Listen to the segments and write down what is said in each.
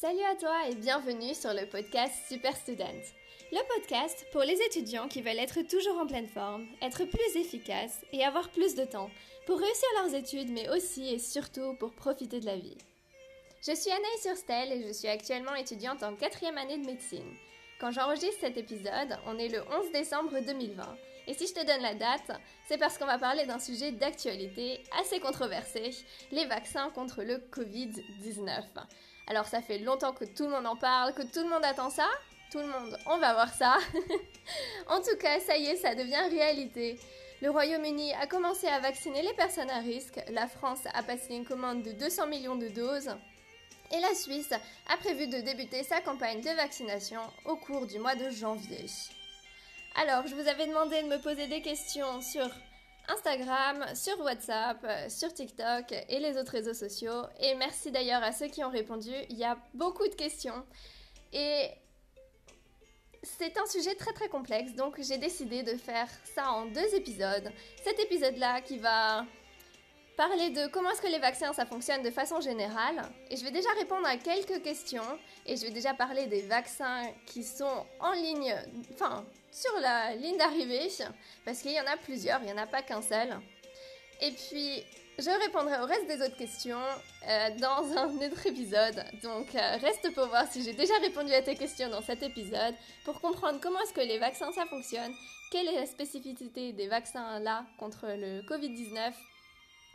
Salut à toi et bienvenue sur le podcast Super Student. Le podcast pour les étudiants qui veulent être toujours en pleine forme, être plus efficaces et avoir plus de temps pour réussir leurs études mais aussi et surtout pour profiter de la vie. Je suis Anaïs Surstel et je suis actuellement étudiante en quatrième année de médecine. Quand j'enregistre cet épisode, on est le 11 décembre 2020. Et si je te donne la date, c'est parce qu'on va parler d'un sujet d'actualité assez controversé, les vaccins contre le Covid-19. Alors ça fait longtemps que tout le monde en parle, que tout le monde attend ça. Tout le monde, on va voir ça. en tout cas, ça y est, ça devient réalité. Le Royaume-Uni a commencé à vacciner les personnes à risque, la France a passé une commande de 200 millions de doses, et la Suisse a prévu de débuter sa campagne de vaccination au cours du mois de janvier. Alors, je vous avais demandé de me poser des questions sur Instagram, sur WhatsApp, sur TikTok et les autres réseaux sociaux. Et merci d'ailleurs à ceux qui ont répondu. Il y a beaucoup de questions. Et c'est un sujet très très complexe, donc j'ai décidé de faire ça en deux épisodes. Cet épisode-là qui va parler de comment est-ce que les vaccins ça fonctionne de façon générale. Et je vais déjà répondre à quelques questions. Et je vais déjà parler des vaccins qui sont en ligne, enfin sur la ligne d'arrivée, parce qu'il y en a plusieurs, il n'y en a pas qu'un seul. Et puis, je répondrai au reste des autres questions euh, dans un autre épisode. Donc, euh, reste pour voir si j'ai déjà répondu à tes questions dans cet épisode, pour comprendre comment est-ce que les vaccins ça fonctionne, quelle est la spécificité des vaccins là contre le Covid-19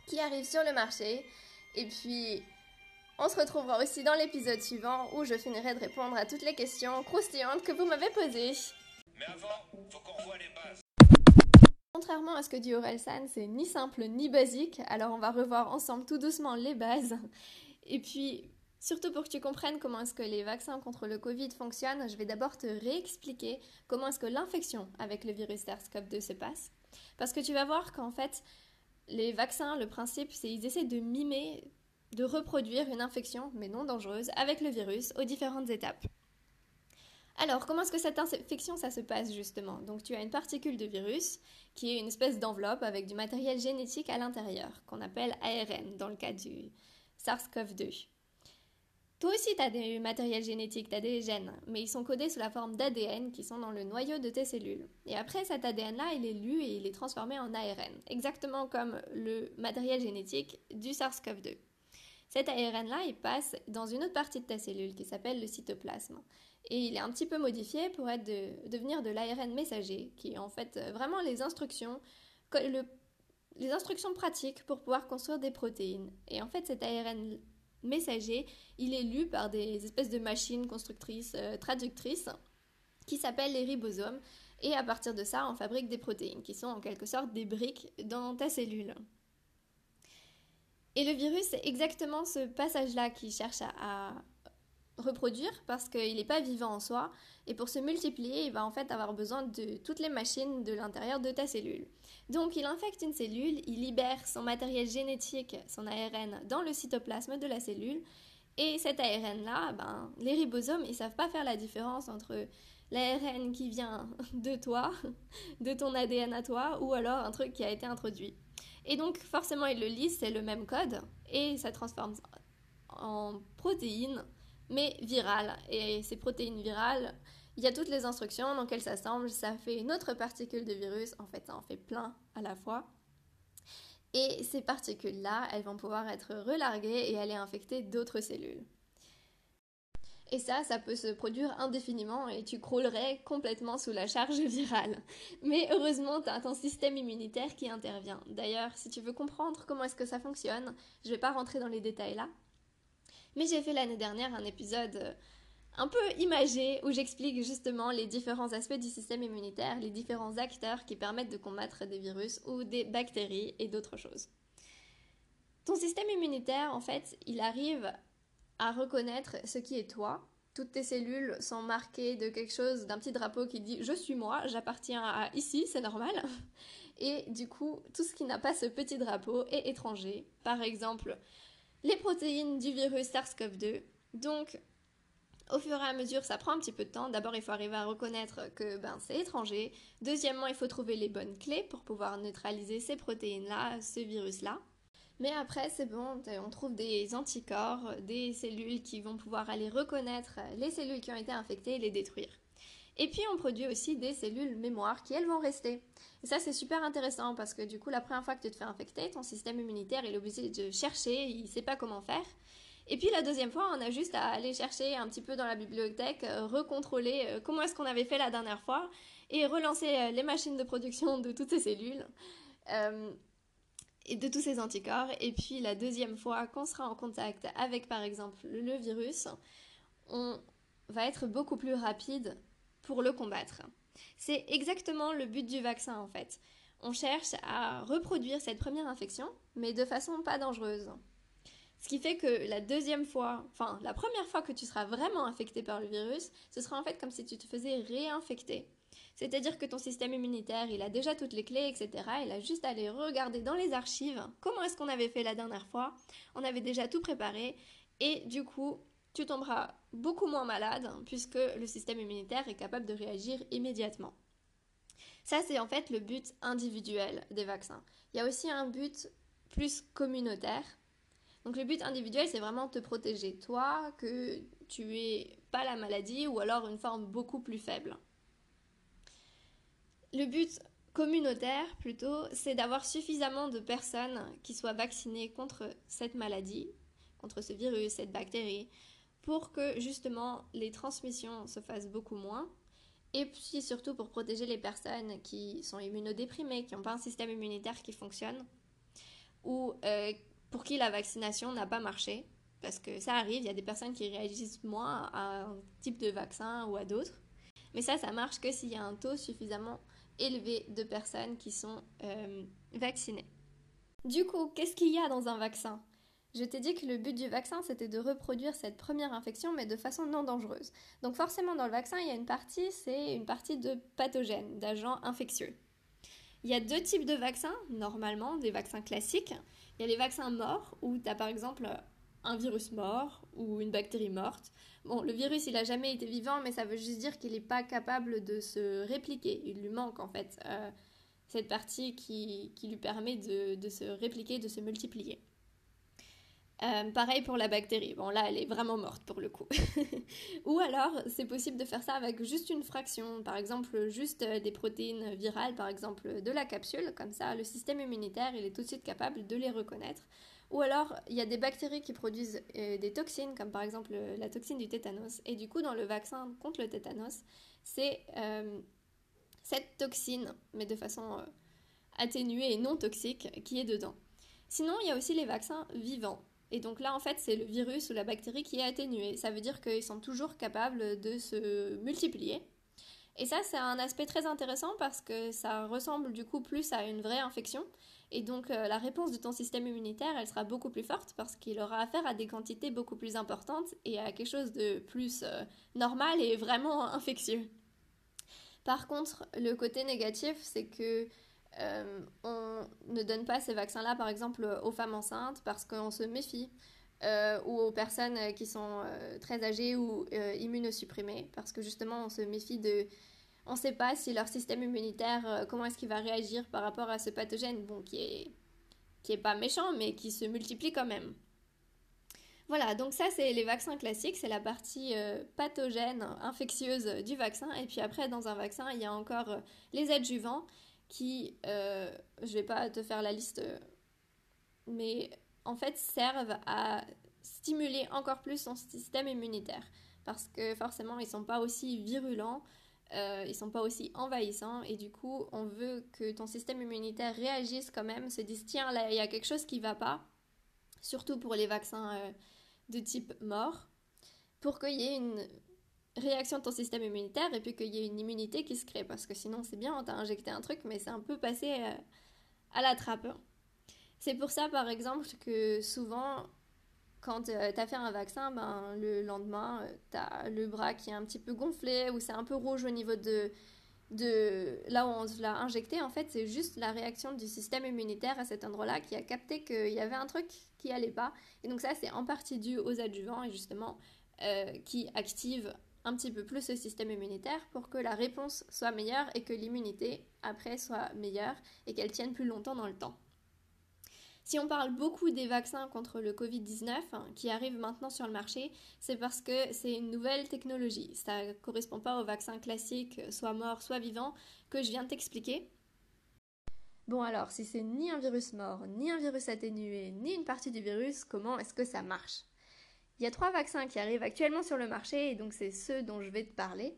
qui arrive sur le marché. Et puis, on se retrouvera aussi dans l'épisode suivant où je finirai de répondre à toutes les questions croustillantes que vous m'avez posées. Mais avant, faut qu'on revoie les bases. Contrairement à ce que dit Orelsan, c'est ni simple ni basique, alors on va revoir ensemble tout doucement les bases. Et puis, surtout pour que tu comprennes comment est-ce que les vaccins contre le Covid fonctionnent, je vais d'abord te réexpliquer comment est-ce que l'infection avec le virus SARS-CoV-2 se passe. Parce que tu vas voir qu'en fait, les vaccins, le principe, c'est qu'ils essaient de mimer, de reproduire une infection, mais non dangereuse, avec le virus aux différentes étapes. Alors, comment est-ce que cette infection, ça se passe justement? Donc, tu as une particule de virus qui est une espèce d'enveloppe avec du matériel génétique à l'intérieur, qu'on appelle ARN dans le cas du SARS-CoV-2. Toi aussi, tu as des matériels génétiques, tu as des gènes, mais ils sont codés sous la forme d'ADN qui sont dans le noyau de tes cellules. Et après, cet ADN-là, il est lu et il est transformé en ARN, exactement comme le matériel génétique du SARS-CoV-2. Cet ARN-là, il passe dans une autre partie de ta cellule qui s'appelle le cytoplasme. Et il est un petit peu modifié pour être de, devenir de l'ARN messager, qui est en fait vraiment les instructions, les instructions pratiques pour pouvoir construire des protéines. Et en fait, cet ARN messager, il est lu par des espèces de machines constructrices, euh, traductrices, qui s'appellent les ribosomes. Et à partir de ça, on fabrique des protéines, qui sont en quelque sorte des briques dans ta cellule. Et le virus, c'est exactement ce passage-là qui cherche à, reproduire parce qu'il n'est pas vivant en soi et pour se multiplier il va en fait avoir besoin de toutes les machines de l'intérieur de ta cellule. Donc il infecte une cellule, il libère son matériel génétique, son ARN dans le cytoplasme de la cellule et cet ARN là, ben, les ribosomes ils savent pas faire la différence entre l'ARN qui vient de toi, de ton ADN à toi ou alors un truc qui a été introduit. Et donc forcément ils le lisent, c'est le même code et ça transforme en protéines mais virale. Et ces protéines virales, il y a toutes les instructions dans lesquelles s'assemblent, ça fait une autre particule de virus, en fait ça en fait plein à la fois. Et ces particules-là, elles vont pouvoir être relarguées et aller infecter d'autres cellules. Et ça, ça peut se produire indéfiniment et tu croulerais complètement sous la charge virale. Mais heureusement, tu as ton système immunitaire qui intervient. D'ailleurs, si tu veux comprendre comment est-ce que ça fonctionne, je ne vais pas rentrer dans les détails là, mais j'ai fait l'année dernière un épisode euh, un peu imagé où j'explique justement les différents aspects du système immunitaire, les différents acteurs qui permettent de combattre des virus ou des bactéries et d'autres choses. Ton système immunitaire, en fait, il arrive à reconnaître ce qui est toi. Toutes tes cellules sont marquées de quelque chose, d'un petit drapeau qui dit je suis moi, j'appartiens à ici, c'est normal. Et du coup, tout ce qui n'a pas ce petit drapeau est étranger. Par exemple, les protéines du virus SARS-CoV-2. Donc, au fur et à mesure, ça prend un petit peu de temps. D'abord, il faut arriver à reconnaître que ben, c'est étranger. Deuxièmement, il faut trouver les bonnes clés pour pouvoir neutraliser ces protéines-là, ce virus-là. Mais après, c'est bon, on trouve des anticorps, des cellules qui vont pouvoir aller reconnaître les cellules qui ont été infectées et les détruire. Et puis on produit aussi des cellules mémoire qui elles vont rester. Et ça c'est super intéressant parce que du coup la première fois que tu te fais infecter, ton système immunitaire il est obligé de chercher, il ne sait pas comment faire. Et puis la deuxième fois, on a juste à aller chercher un petit peu dans la bibliothèque, euh, recontrôler euh, comment est-ce qu'on avait fait la dernière fois et relancer euh, les machines de production de toutes ces cellules et de tous ces anticorps. Et puis la deuxième fois qu'on sera en contact avec par exemple le virus, on va être beaucoup plus rapide pour le combattre. C'est exactement le but du vaccin en fait. On cherche à reproduire cette première infection, mais de façon pas dangereuse. Ce qui fait que la deuxième fois, enfin la première fois que tu seras vraiment infecté par le virus, ce sera en fait comme si tu te faisais réinfecter. C'est-à-dire que ton système immunitaire, il a déjà toutes les clés, etc. Il a juste à aller regarder dans les archives comment est-ce qu'on avait fait la dernière fois. On avait déjà tout préparé et du coup, tu tomberas beaucoup moins malade puisque le système immunitaire est capable de réagir immédiatement. Ça, c'est en fait le but individuel des vaccins. Il y a aussi un but plus communautaire. Donc le but individuel, c'est vraiment te protéger, toi, que tu aies pas la maladie ou alors une forme beaucoup plus faible. Le but communautaire, plutôt, c'est d'avoir suffisamment de personnes qui soient vaccinées contre cette maladie, contre ce virus, cette bactérie, pour que justement les transmissions se fassent beaucoup moins. Et puis surtout pour protéger les personnes qui sont immunodéprimées, qui n'ont pas un système immunitaire qui fonctionne, ou euh, pour qui la vaccination n'a pas marché. Parce que ça arrive, il y a des personnes qui réagissent moins à un type de vaccin ou à d'autres. Mais ça, ça marche que s'il y a un taux suffisamment élevé de personnes qui sont euh, vaccinées. Du coup, qu'est-ce qu'il y a dans un vaccin? Je t'ai dit que le but du vaccin, c'était de reproduire cette première infection, mais de façon non dangereuse. Donc forcément, dans le vaccin, il y a une partie, c'est une partie de pathogènes, d'agents infectieux. Il y a deux types de vaccins, normalement, des vaccins classiques. Il y a les vaccins morts, où tu as par exemple un virus mort ou une bactérie morte. Bon, le virus, il n'a jamais été vivant, mais ça veut juste dire qu'il n'est pas capable de se répliquer. Il lui manque, en fait, euh, cette partie qui, lui permet de se répliquer, de se multiplier. Euh, pareil pour la bactérie. Bon, là, elle est vraiment morte pour le coup. Ou alors, c'est possible de faire ça avec juste une fraction. Par exemple, juste euh, des protéines virales, par exemple, de la capsule. Comme ça, le système immunitaire, il est tout de suite capable de les reconnaître. Ou alors, il y a des bactéries qui produisent euh, des toxines, comme par exemple la toxine du tétanos. Et du coup, dans le vaccin contre le tétanos, c'est cette toxine, mais de façon atténuée et non toxique, qui est dedans. Sinon, il y a aussi les vaccins vivants. Et donc là, en fait, c'est le virus ou la bactérie qui est atténuée. Ça veut dire qu'ils sont toujours capables de se multiplier. Et ça, c'est un aspect très intéressant parce que ça ressemble du coup plus à une vraie infection. Et donc euh, la réponse de ton système immunitaire, elle sera beaucoup plus forte parce qu'il aura affaire à des quantités beaucoup plus importantes et à quelque chose de plus euh, normal et vraiment infectieux. Par contre, le côté négatif, c'est que euh, on ne donne pas ces vaccins-là, par exemple, aux femmes enceintes parce qu'on se méfie, euh, ou aux personnes qui sont euh, très âgées ou immunosupprimées, parce que justement, on se méfie de... On ne sait pas si leur système immunitaire, comment est-ce qu'il va réagir par rapport à ce pathogène, bon, qui est, qui est pas méchant, mais qui se multiplie quand même. Voilà, donc ça c'est les vaccins classiques, c'est la partie pathogène, infectieuse du vaccin. Et puis après, dans un vaccin, il y a encore les adjuvants qui, euh, je vais pas te faire la liste, mais en fait servent à stimuler encore plus son système immunitaire. Parce que forcément, ils sont pas aussi virulents, euh, ils sont pas aussi envahissants, et du coup, on veut que ton système immunitaire réagisse quand même, se dise tiens, là, il y a quelque chose qui va pas, surtout pour les vaccins euh, de type mort, pour qu'il y ait une réaction de ton système immunitaire et puis qu'il y ait une immunité qui se crée. Parce que sinon, c'est bien, on t'a injecté un truc, mais c'est un peu passé euh, à la trappe. C'est pour ça, par exemple, que souvent, quand euh, tu as fait un vaccin, ben, le lendemain, euh, tu as le bras qui est un petit peu gonflé ou c'est un peu rouge au niveau de, de là où on l'a injecté. En fait, c'est juste la réaction du système immunitaire à cet endroit-là qui a capté qu'il y avait un truc qui allait pas. Et donc ça, c'est en partie dû aux adjuvants et justement qui activent un petit peu plus le système immunitaire pour que la réponse soit meilleure et que l'immunité après soit meilleure et qu'elle tienne plus longtemps dans le temps. Si on parle beaucoup des vaccins contre le Covid-19 hein, qui arrivent maintenant sur le marché, c'est parce que c'est une nouvelle technologie. Ça ne correspond pas aux vaccins classiques, soit mort, soit vivant, que je viens de t'expliquer. Bon alors, si c'est ni un virus mort, ni un virus atténué, ni une partie du virus, comment est-ce que ça marche? Il y a trois vaccins qui arrivent actuellement sur le marché, et donc c'est ceux dont je vais te parler.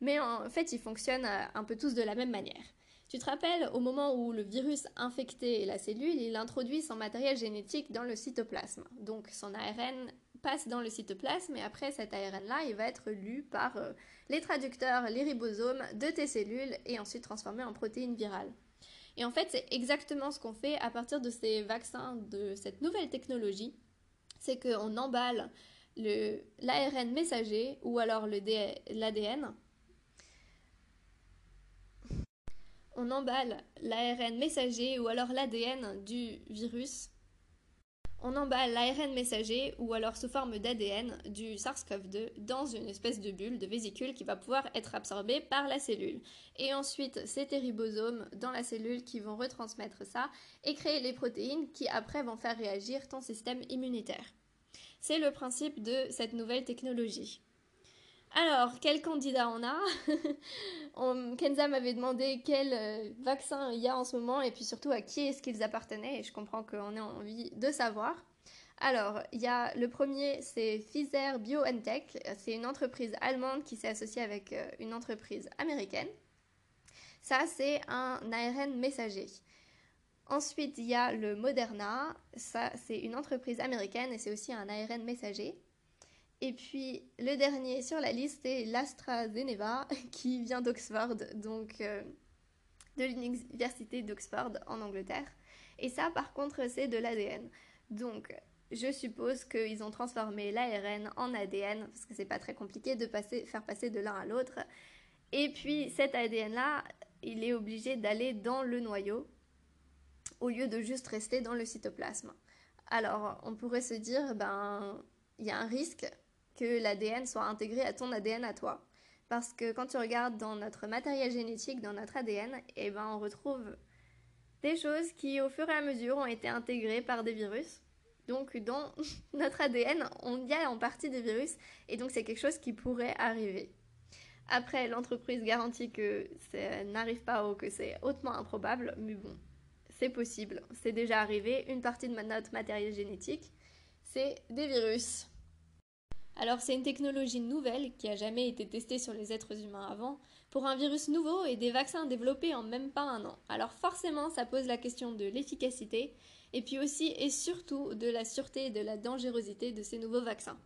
Mais en fait, ils fonctionnent euh, un peu tous de la même manière. Tu te rappelles, au moment où le virus infectait la cellule, il introduit son matériel génétique dans le cytoplasme. Donc son ARN passe dans le cytoplasme et après cet ARN-là, il va être lu par euh, les traducteurs, les ribosomes de tes cellules et ensuite transformé en protéines virales. Et en fait, c'est exactement ce qu'on fait à partir de ces vaccins, de cette nouvelle technologie. C'est qu'on emballe l'ARN messager ou alors l'ADN on emballe l'ARN messager ou alors l'ADN du virus. On emballe l'ARN messager ou alors sous forme d'ADN du SARS-CoV-2 dans une espèce de bulle, de vésicule qui va pouvoir être absorbée par la cellule. Et ensuite, c'est tes ribosomes dans la cellule qui vont retransmettre ça et créer les protéines qui après vont faire réagir ton système immunitaire. C'est le principe de cette nouvelle technologie. Alors, quel candidat on a Kenza m'avait demandé quel euh, vaccin il y a en ce moment et puis surtout à qui est-ce qu'ils appartenaient et je comprends qu'on ait envie de savoir. Alors, il y a le premier, c'est Pfizer BioNTech. C'est une entreprise allemande qui s'est associée avec euh, une entreprise américaine. Ça, c'est un ARN messager. Ensuite, il y a le Moderna. Ça, c'est une entreprise américaine et c'est aussi un ARN messager. Et puis le dernier sur la liste est l'AstraZeneca qui vient d'Oxford, donc euh, de l'université d'Oxford en Angleterre. Et ça par contre c'est de l'ADN. Donc je suppose qu'ils ont transformé l'ARN en ADN parce que c'est pas très compliqué de passer, faire passer de l'un à l'autre. Et puis cet ADN là, il est obligé d'aller dans le noyau au lieu de juste rester dans le cytoplasme. Alors on pourrait se dire ben il y a un risque que l'ADN soit intégré à ton ADN à toi. Parce que quand tu regardes dans notre matériel génétique, dans notre ADN, eh ben, on retrouve des choses qui, au fur et à mesure, ont été intégrées par des virus. Donc, dans notre ADN, on y a en partie des virus, et donc c'est quelque chose qui pourrait arriver. Après, l'entreprise garantit que ça n'arrive pas ou que c'est hautement improbable, mais bon, c'est possible. C'est déjà arrivé. Une partie de notre matériel génétique, c'est des virus. Alors c'est une technologie nouvelle qui a jamais été testée sur les êtres humains avant, pour un virus nouveau et des vaccins développés en même pas un an. Alors forcément ça pose la question de l'efficacité et puis aussi et surtout de la sûreté et de la dangerosité de ces nouveaux vaccins.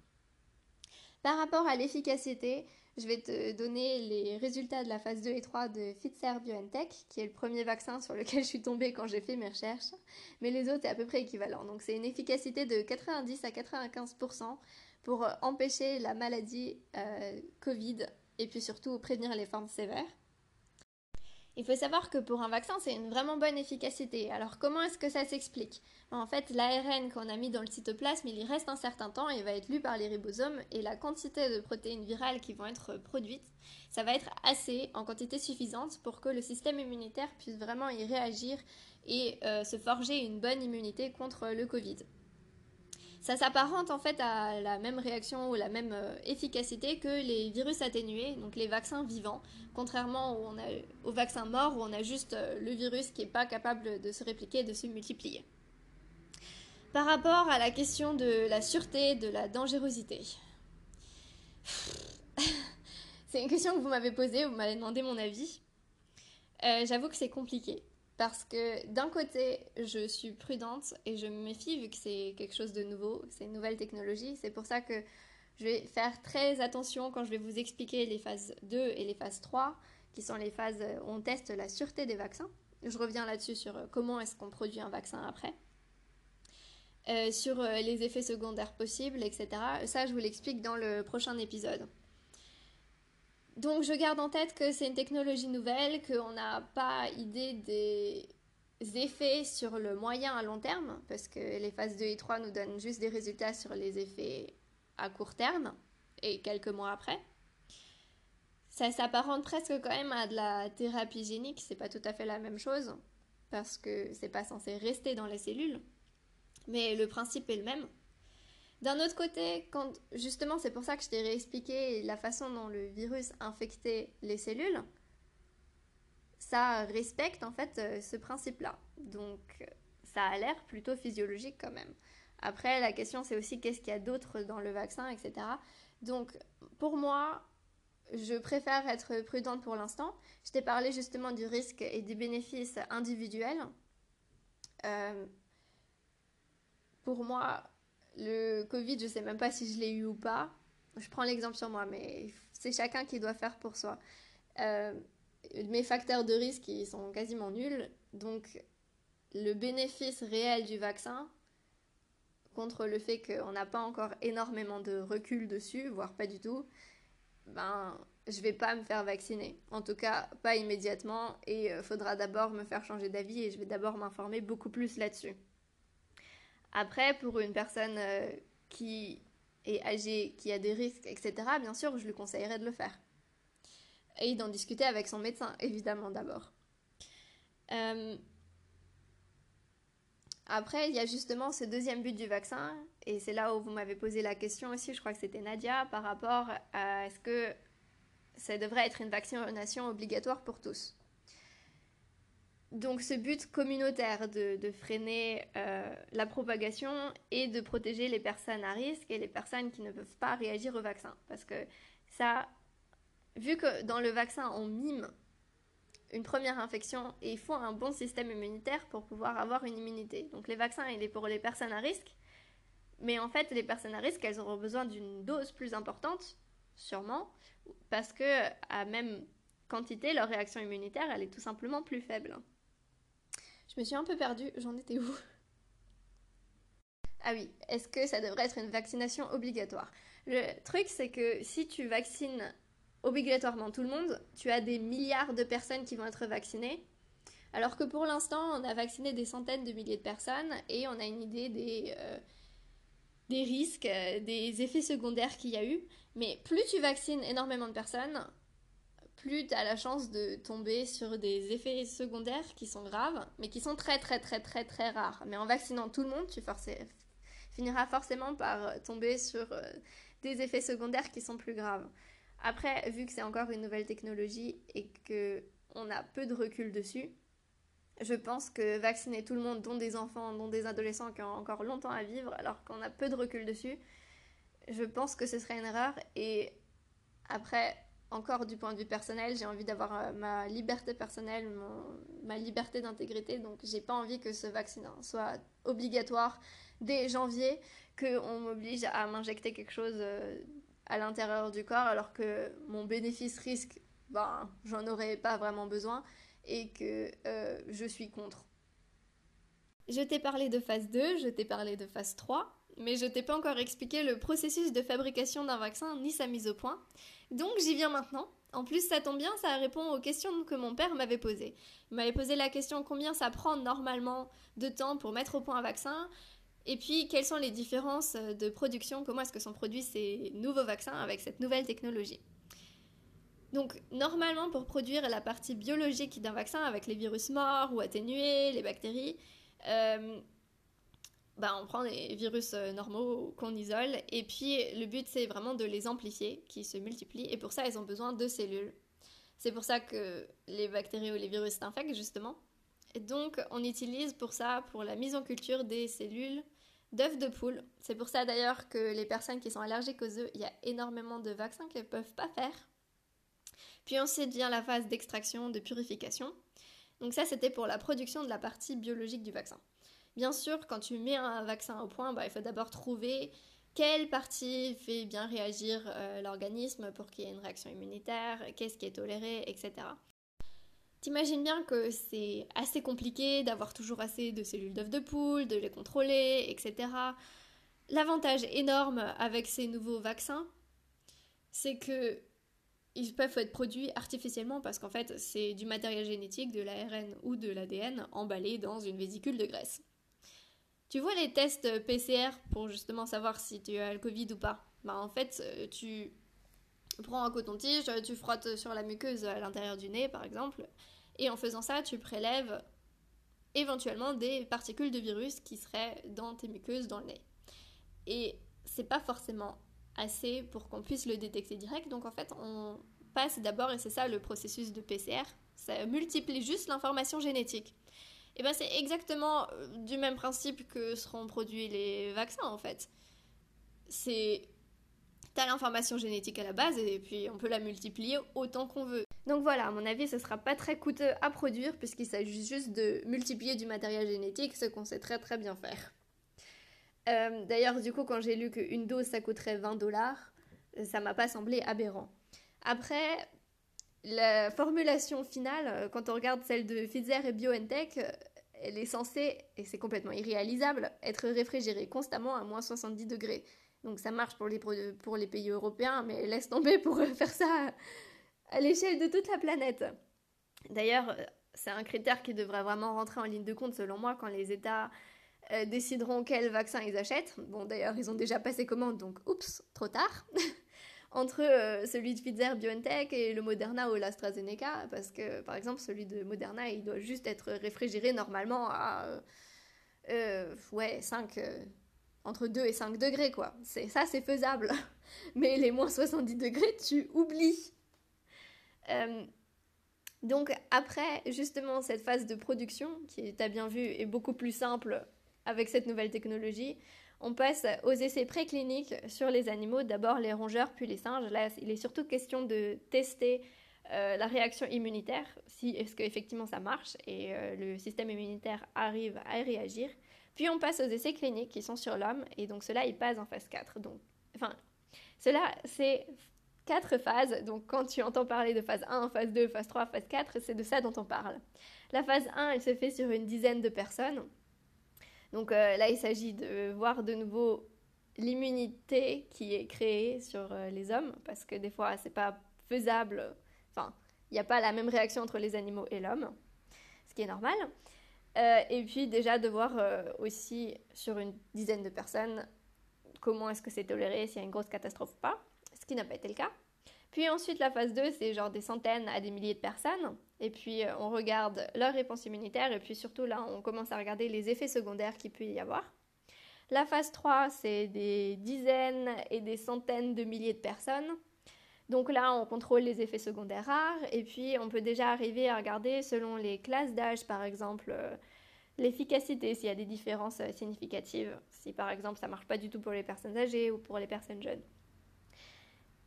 Par rapport à l'efficacité, je vais te donner les résultats de la phase 2 et 3 de Pfizer BioNTech, qui est le premier vaccin sur lequel je suis tombée quand j'ai fait mes recherches, mais les autres est à peu près équivalent. Donc c'est une efficacité de 90 à 95% pour euh, empêcher la maladie euh, Covid et puis surtout prévenir les formes sévères. Il faut savoir que pour un vaccin, c'est une vraiment bonne efficacité. Alors comment est-ce que ça s'explique? En fait, l'ARN qu'on a mis dans le cytoplasme, il y reste un certain temps et va être lu par les ribosomes et la quantité de protéines virales qui vont être produites, ça va être assez en quantité suffisante pour que le système immunitaire puisse vraiment y réagir et euh, se forger une bonne immunité contre le Covid ça s'apparente en fait à la même réaction ou la même euh, efficacité que les virus atténués, donc les vaccins vivants, contrairement aux vaccins morts où on a juste euh, le virus qui n'est pas capable de se répliquer et de se multiplier. Par rapport à la question de la sûreté, de la dangerosité. c'est une question que vous m'avez posée, vous m'avez demandé mon avis. Euh, j'avoue que c'est compliqué. Parce que d'un côté, je suis prudente et je me méfie vu que c'est quelque chose de nouveau, c'est une nouvelle technologie. C'est pour ça que je vais faire très attention quand je vais vous expliquer les phases 2 et les phases 3, qui sont les phases où on teste la sûreté des vaccins. Je reviens là-dessus sur comment est-ce qu'on produit un vaccin après. Euh, sur euh, les effets secondaires possibles, etc. Ça, je vous l'explique dans le prochain épisode. Donc je garde en tête que c'est une technologie nouvelle, qu'on n'a pas idée des effets sur le moyen à long terme, parce que les phases 2 et 3 nous donnent juste des résultats sur les effets à court terme et quelques mois après. Ça s'apparente presque quand même à de la thérapie génique, c'est pas tout à fait la même chose, parce que c'est pas censé rester dans les cellules, Mais le principe est le même. D'un autre côté, quand justement c'est pour ça que je t'ai réexpliqué la façon dont le virus infectait les cellules, ça respecte en fait euh, ce principe-là. Donc ça a l'air plutôt physiologique quand même. Après, la question c'est aussi qu'est-ce qu'il y a d'autre dans le vaccin, etc. Donc pour moi, je préfère être prudente pour l'instant. Je t'ai parlé justement du risque et des bénéfices individuels. Euh, pour moi, le Covid, je sais même pas si je l'ai eu ou pas. Je prends l'exemple sur moi, mais c'est chacun qui doit faire pour soi. Euh, mes facteurs de risque, ils sont quasiment nuls. Donc, le bénéfice réel du vaccin, contre le fait qu'on n'a pas encore énormément de recul dessus, voire pas du tout, ben, je vais pas me faire vacciner. En tout cas, pas immédiatement. Et il euh, faudra d'abord me faire changer d'avis et je vais d'abord m'informer beaucoup plus là-dessus. Après, pour une personne euh, qui est âgée, qui a des risques, etc., bien sûr, je lui conseillerais de le faire. Et d'en discuter avec son médecin, évidemment, d'abord. Euh, après, il y a justement ce deuxième but du vaccin, et c'est là où vous m'avez posé la question aussi, je crois que c'était Nadia, par rapport à est-ce que ça devrait être une vaccination obligatoire pour tous? Donc ce but communautaire de, freiner euh, la propagation et de protéger les personnes à risque et les personnes qui ne peuvent pas réagir au vaccin. Parce que ça, vu que dans le vaccin on mime une première infection et il faut un bon système immunitaire pour pouvoir avoir une immunité. Donc les vaccins, il est pour les personnes à risque, mais en fait les personnes à risque, elles auront besoin d'une dose plus importante, sûrement, parce que à même quantité, leur réaction immunitaire, elle est tout simplement plus faible. Je me suis un peu perdue, j'en étais où? Ah oui, est-ce que ça devrait être une vaccination obligatoire? Le truc, c'est que si tu vaccines obligatoirement tout le monde, tu as des milliards de personnes qui vont être vaccinées. Alors que pour l'instant, on a vacciné des centaines de milliers de personnes et on a une idée des, euh, des risques, euh, des effets secondaires qu'il y a eu. Mais plus tu vaccines énormément de personnes, plus tu as la chance de tomber sur des effets secondaires qui sont graves, mais qui sont très très très très très rares. Mais en vaccinant tout le monde, tu finiras forcément par tomber sur euh, des effets secondaires qui sont plus graves. Après, vu que c'est encore une nouvelle technologie et que on a peu de recul dessus, je pense que vacciner tout le monde, dont des enfants, dont des adolescents qui ont encore longtemps à vivre, alors qu'on a peu de recul dessus, je pense que ce serait une erreur. Et après, encore du point de vue personnel, j'ai envie d'avoir euh, ma liberté personnelle, ma liberté d'intégrité. Donc, j'ai pas envie que ce vaccin soit obligatoire dès janvier, qu'on m'oblige à m'injecter quelque chose euh, à l'intérieur du corps alors que mon bénéfice-risque, ben, j'en aurais pas vraiment besoin et que euh, je suis contre. Je t'ai parlé de phase 2, je t'ai parlé de phase 3, mais je t'ai pas encore expliqué le processus de fabrication d'un vaccin ni sa mise au point. Donc j'y viens maintenant. En plus, ça tombe bien, ça répond aux questions que mon père m'avait posées. Il m'avait posé la question combien ça prend normalement de temps pour mettre au point un vaccin? Et puis, quelles sont les différences de production? Comment est-ce que sont produits ces nouveaux vaccins avec cette nouvelle technologie? Donc normalement pour produire la partie biologique d'un vaccin avec les virus morts ou atténués, les bactéries, euh, bah, on prend des virus euh, normaux qu'on isole et puis le but c'est vraiment de les amplifier, qui se multiplient et pour ça ils ont besoin de cellules. C'est pour ça que les bactéries ou les virus s'infectent justement. Et donc on utilise pour ça, pour la mise en culture des cellules d'œufs de poule. C'est pour ça d'ailleurs que les personnes qui sont allergiques aux œufs, il y a énormément de vaccins qu'elles ne peuvent pas faire. Puis ensuite vient la phase d'extraction, de purification. Donc ça, c'était pour la production de la partie biologique du vaccin. Bien sûr, quand tu mets un vaccin au point, bah, il faut d'abord trouver quelle partie fait bien réagir euh, l'organisme pour qu'il y ait une réaction immunitaire, qu'est-ce qui est toléré, etc. T'imagines bien que c'est assez compliqué d'avoir toujours assez de cellules d'œufs de poule, de les contrôler, etc. L'avantage énorme avec ces nouveaux vaccins, c'est que ils peuvent être produits artificiellement parce qu'en fait, c'est du matériel génétique, de l'ARN ou de l'ADN emballé dans une vésicule de graisse. Tu vois les tests PCR pour justement savoir si tu as le Covid ou pas? Bah, En fait, tu prends un coton-tige, tu frottes sur la muqueuse à l'intérieur du nez par exemple, et en faisant ça, tu prélèves éventuellement des particules de virus qui seraient dans tes muqueuses, dans le nez. Et c'est pas forcément assez pour qu'on puisse le détecter direct. Donc en fait, on passe d'abord, et c'est ça le processus de PCR, ça multiplie juste l'information génétique. Et bien c'est exactement euh, du même principe que seront produits les vaccins en fait. C'est t'as l'information génétique à la base et puis on peut la multiplier autant qu'on veut. Donc voilà, à mon avis, ce sera pas très coûteux à produire puisqu'il s'agit juste de multiplier du matériel génétique, ce qu'on sait très très bien faire. Euh, d'ailleurs, du coup, quand j'ai lu qu'une dose ça coûterait 20 dollars, ça m'a pas semblé aberrant. Après, la formulation finale, euh, quand on regarde celle de Pfizer et BioNTech, euh, elle est censée, et c'est complètement irréalisable, être réfrigérée constamment à moins 70 degrés. Donc ça marche pour les, pays européens, mais laisse tomber pour faire ça à l'échelle de toute la planète. D'ailleurs, c'est un critère qui devrait vraiment rentrer en ligne de compte selon moi quand les États euh, décideront quel vaccin ils achètent. Bon, d'ailleurs, ils ont déjà passé commande, donc oups, trop tard. Entre euh, celui de Pfizer BioNTech et le Moderna ou l'AstraZeneca, parce que par exemple, celui de Moderna, il doit juste être réfrigéré normalement à euh, ouais, 5, entre 2 et 5 degrés, quoi. Ça, c'est faisable. Mais les moins 70 degrés, tu oublies. donc après justement cette phase de production, qui, as bien vu, est beaucoup plus simple avec cette nouvelle technologie, on passe aux essais précliniques sur les animaux, d'abord les rongeurs, puis les singes. Là, il est surtout question de tester euh, la réaction immunitaire, si est-ce qu'effectivement ça marche et euh, le système immunitaire arrive à réagir. Puis on passe aux essais cliniques qui sont sur l'homme, et donc cela, il passe en phase 4. Donc, enfin, cela, c'est quatre phases. Donc quand tu entends parler de phase 1, phase 2, phase 3, phase 4, c'est de ça dont on parle. La phase 1, elle se fait sur une dizaine de personnes. Donc euh, là, il s'agit de voir de nouveau l'immunité qui est créée sur euh, les hommes, parce que des fois, c'est pas faisable. Enfin, il n'y a pas la même réaction entre les animaux et l'homme, ce qui est normal. Euh, et puis déjà de voir aussi sur une dizaine de personnes comment est-ce que c'est toléré, s'il y a une grosse catastrophe ou pas, ce qui n'a pas été le cas. Puis ensuite, la phase 2, c'est genre des centaines à des milliers de personnes. Et puis, euh, on regarde leur réponse immunitaire. Et puis, surtout, là, on commence à regarder les effets secondaires qu'il peut y avoir. La phase 3, c'est des dizaines et des centaines de milliers de personnes. Donc là, on contrôle les effets secondaires rares. Et puis, on peut déjà arriver à regarder, selon les classes d'âge, par exemple, euh, l'efficacité, s'il y a des différences euh, significatives. Si, par exemple, ça marche pas du tout pour les personnes âgées ou pour les personnes jeunes.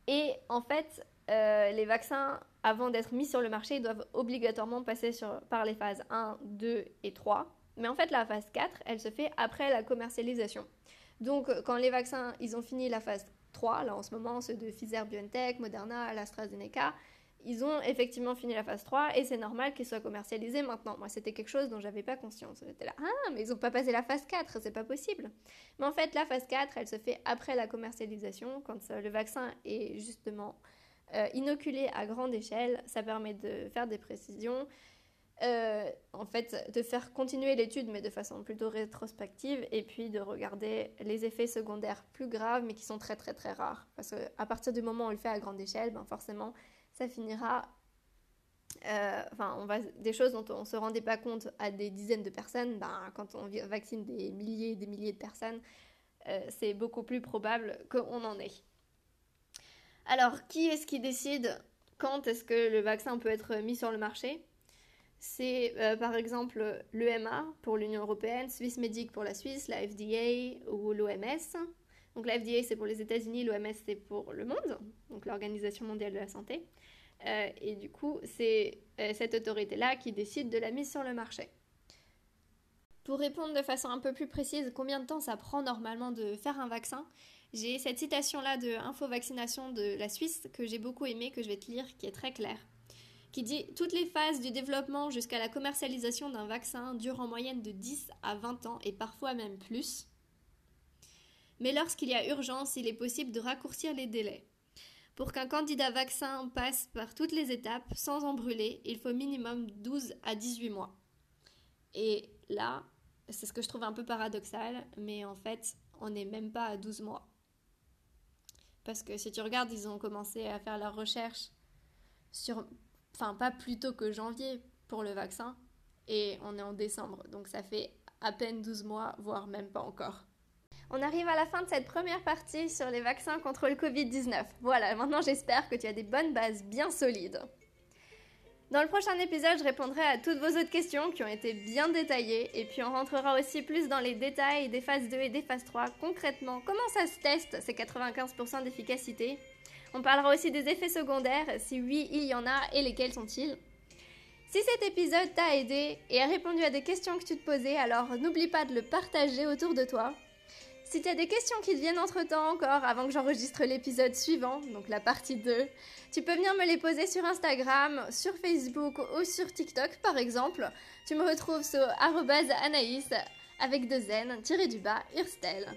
Et en fait, les vaccins, avant d'être mis sur le marché, ils doivent obligatoirement passer par les phases 1, 2 et 3. Mais en fait, la phase 4, elle se fait après la commercialisation. Donc, quand les vaccins, ils ont fini la phase 3, là en ce moment, ceux de Pfizer, BioNTech, Moderna, AstraZeneca, ils ont effectivement fini la phase 3 et c'est normal qu'ils soient commercialisés maintenant. Moi, c'était quelque chose dont j'avais pas conscience. J'étais là, ah, mais ils ont pas passé la phase 4, c'est pas possible. Mais en fait, la phase 4, elle se fait après la commercialisation, quand le vaccin est justement euh, inoculé à grande échelle. Ça permet de faire des précisions. Euh, en fait, de faire continuer l'étude, mais de façon plutôt rétrospective, et puis de regarder les effets secondaires plus graves, mais qui sont très très très rares. Parce qu'à partir du moment où on le fait à grande échelle, ben forcément, ça finira. Euh, on va, des choses dont on ne se rendait pas compte à des dizaines de personnes, ben, quand on vaccine des milliers et des milliers de personnes, c'est beaucoup plus probable qu'on en ait. Alors, qui est-ce qui décide quand est-ce que le vaccin peut être mis sur le marché? C'est euh, par exemple l'EMA pour l'Union européenne, Swissmedic pour la Suisse, la FDA ou l'OMS. Donc la FDA c'est pour les États-Unis, l'OMS c'est pour le monde, donc l'Organisation mondiale de la santé. Euh, et du coup, c'est euh, cette autorité-là qui décide de la mise sur le marché. Pour répondre de façon un peu plus précise combien de temps ça prend normalement de faire un vaccin, j'ai cette citation-là de Info Vaccination de la Suisse que j'ai beaucoup aimée, que je vais te lire, qui est très claire, qui dit Toutes les phases du développement jusqu'à la commercialisation d'un vaccin durent en moyenne de 10 à 20 ans et parfois même plus. Mais lorsqu'il y a urgence, il est possible de raccourcir les délais. Pour qu'un candidat vaccin passe par toutes les étapes sans en brûler, il faut minimum 12 à 18 mois. Et là, c'est ce que je trouve un peu paradoxal, mais en fait, on n'est même pas à 12 mois. Parce que si tu regardes, ils ont commencé à faire leur recherche sur. Enfin, pas plus tôt que janvier pour le vaccin. et on est en décembre, donc ça fait à peine 12 mois, voire même pas encore. On arrive à la fin de cette première partie sur les vaccins contre le Covid-19. Voilà, maintenant j'espère que tu as des bonnes bases bien solides. Dans le prochain épisode, je répondrai à toutes vos autres questions qui ont été bien détaillées et puis on rentrera aussi plus dans les détails des phases 2 et des phases 3. Concrètement, comment ça se teste ces 95% d'efficacité? On parlera aussi des effets secondaires, si oui, il y en a et lesquels sont-ils? Si cet épisode t'a aidé et a répondu à des questions que tu te posais, alors n'oublie pas de le partager autour de toi. Si tu as des questions qui te viennent entre-temps encore avant que j'enregistre l'épisode suivant, donc la partie 2, tu peux venir me les poser sur Instagram, sur Facebook ou sur TikTok par exemple. Tu me retrouves sur anaïs avec deux n tiré du bas Urstel.